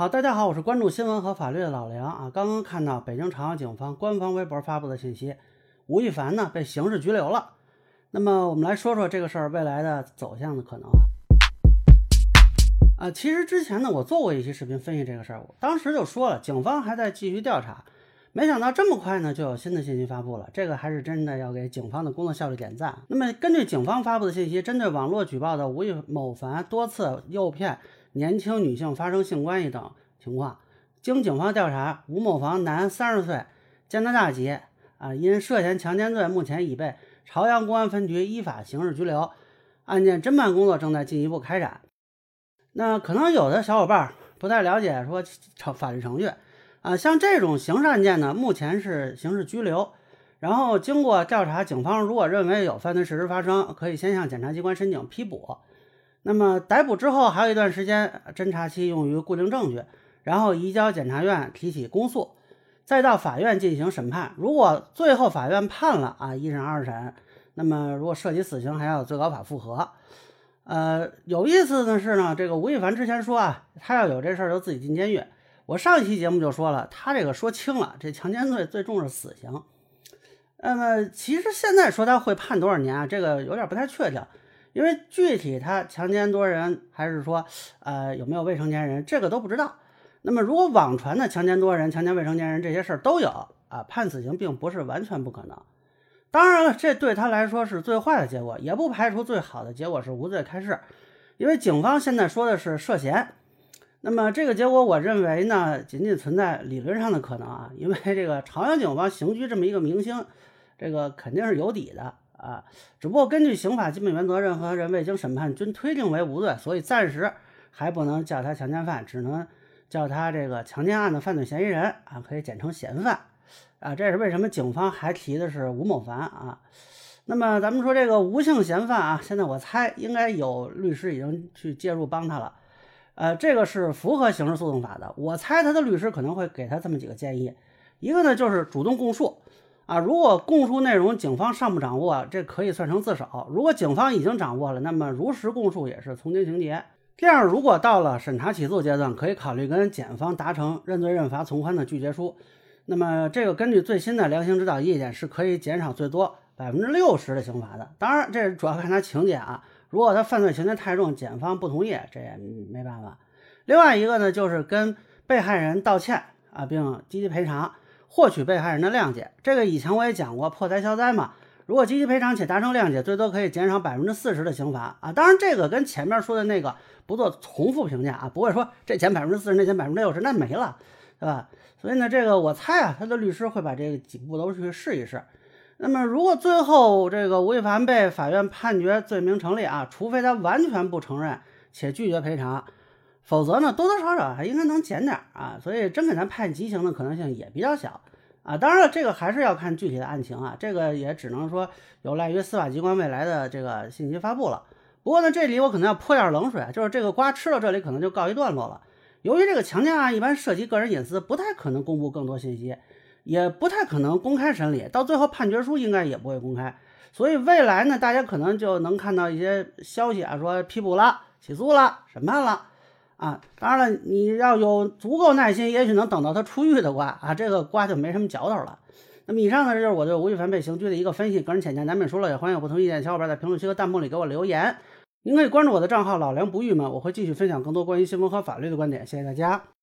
好，大家好，我是关注新闻和法律的老梁啊。刚刚看到北京朝阳警方官方微博发布的信息，吴亦凡呢被刑事拘留了。那么我们来说说这个事儿未来的走向的可能啊。啊，其实之前呢我做过一期视频分析这个事儿，我当时就说了，警方还在继续调查，没想到这么快呢就有新的信息发布了，这个还是真的要给警方的工作效率点赞。那么根据警方发布的信息，针对网络举报的吴亦某凡多次诱骗。年轻女性发生性关系等情况，经警方调查，吴某房男，三十岁，加拿大籍，啊，因涉嫌强奸罪，目前已被朝阳公安分局依法刑事拘留，案件侦办工作正在进一步开展。那可能有的小伙伴不太了解说程法律程序，啊，像这种刑事案件呢，目前是刑事拘留，然后经过调查，警方如果认为有犯罪事实发生，可以先向检察机关申请批捕。那么逮捕之后还有一段时间侦查期用于固定证据，然后移交检察院提起公诉，再到法院进行审判。如果最后法院判了啊一审二审，那么如果涉及死刑，还要最高法复核。呃，有意思的是呢，这个吴亦凡之前说啊，他要有这事儿就自己进监狱。我上一期节目就说了，他这个说轻了，这强奸罪最重是死刑。那么其实现在说他会判多少年啊，这个有点不太确定。因为具体他强奸多人，还是说，呃，有没有未成年人，这个都不知道。那么，如果网传的强奸多人、强奸未成年人这些事儿都有啊，判死刑并不是完全不可能。当然了，这对他来说是最坏的结果，也不排除最好的结果是无罪开释。因为警方现在说的是涉嫌，那么这个结果，我认为呢，仅仅存在理论上的可能啊。因为这个朝阳警方刑拘这么一个明星，这个肯定是有底的。啊，只不过根据刑法基本原则，任何人未经审判均推定为无罪，所以暂时还不能叫他强奸犯，只能叫他这个强奸案的犯罪嫌疑人啊，可以简称嫌犯啊。这是为什么警方还提的是吴某凡啊？那么咱们说这个吴姓嫌犯啊，现在我猜应该有律师已经去介入帮他了，呃，这个是符合刑事诉讼法的。我猜他的律师可能会给他这么几个建议，一个呢就是主动供述。啊，如果供述内容警方尚不掌握，这可以算成自首；如果警方已经掌握了，那么如实供述也是从轻情节。第二，如果到了审查起诉阶段，可以考虑跟检方达成认罪认罚从宽的拒绝书。那么这个根据最新的量刑指导意见，是可以减少最多百分之六十的刑罚的。当然，这主要看他情节啊。如果他犯罪情节太重，检方不同意，这也没办法。另外一个呢，就是跟被害人道歉啊，并积极赔偿。获取被害人的谅解，这个以前我也讲过，破财消灾嘛。如果积极赔偿且达成谅解，最多可以减少百分之四十的刑罚啊。当然，这个跟前面说的那个不做重复评价啊，不会说这减百分之四十，那减百分之六十，那没了，对吧？所以呢，这个我猜啊，他的律师会把这几步都去试一试。那么，如果最后这个吴亦凡被法院判决罪名成立啊，除非他完全不承认且拒绝赔偿。否则呢，多多少少还应该能减点啊，所以真给咱判极刑的可能性也比较小啊。当然了，这个还是要看具体的案情啊，这个也只能说有赖于司法机关未来的这个信息发布了。不过呢，这里我可能要泼点冷水，就是这个瓜吃到这里可能就告一段落了。由于这个强奸案一般涉及个人隐私，不太可能公布更多信息，也不太可能公开审理，到最后判决书应该也不会公开。所以未来呢，大家可能就能看到一些消息啊，说批捕了、起诉了、审判了。啊，当然了，你要有足够耐心，也许能等到他出狱的瓜啊，这个瓜就没什么嚼头了。那么以上呢，就是我对吴亦凡被刑拘的一个分析，个人浅见难免说了，也欢迎有不同意见的小伙伴在评论区和弹幕里给我留言。您可以关注我的账号老梁不郁闷，我会继续分享更多关于新闻和法律的观点。谢谢大家。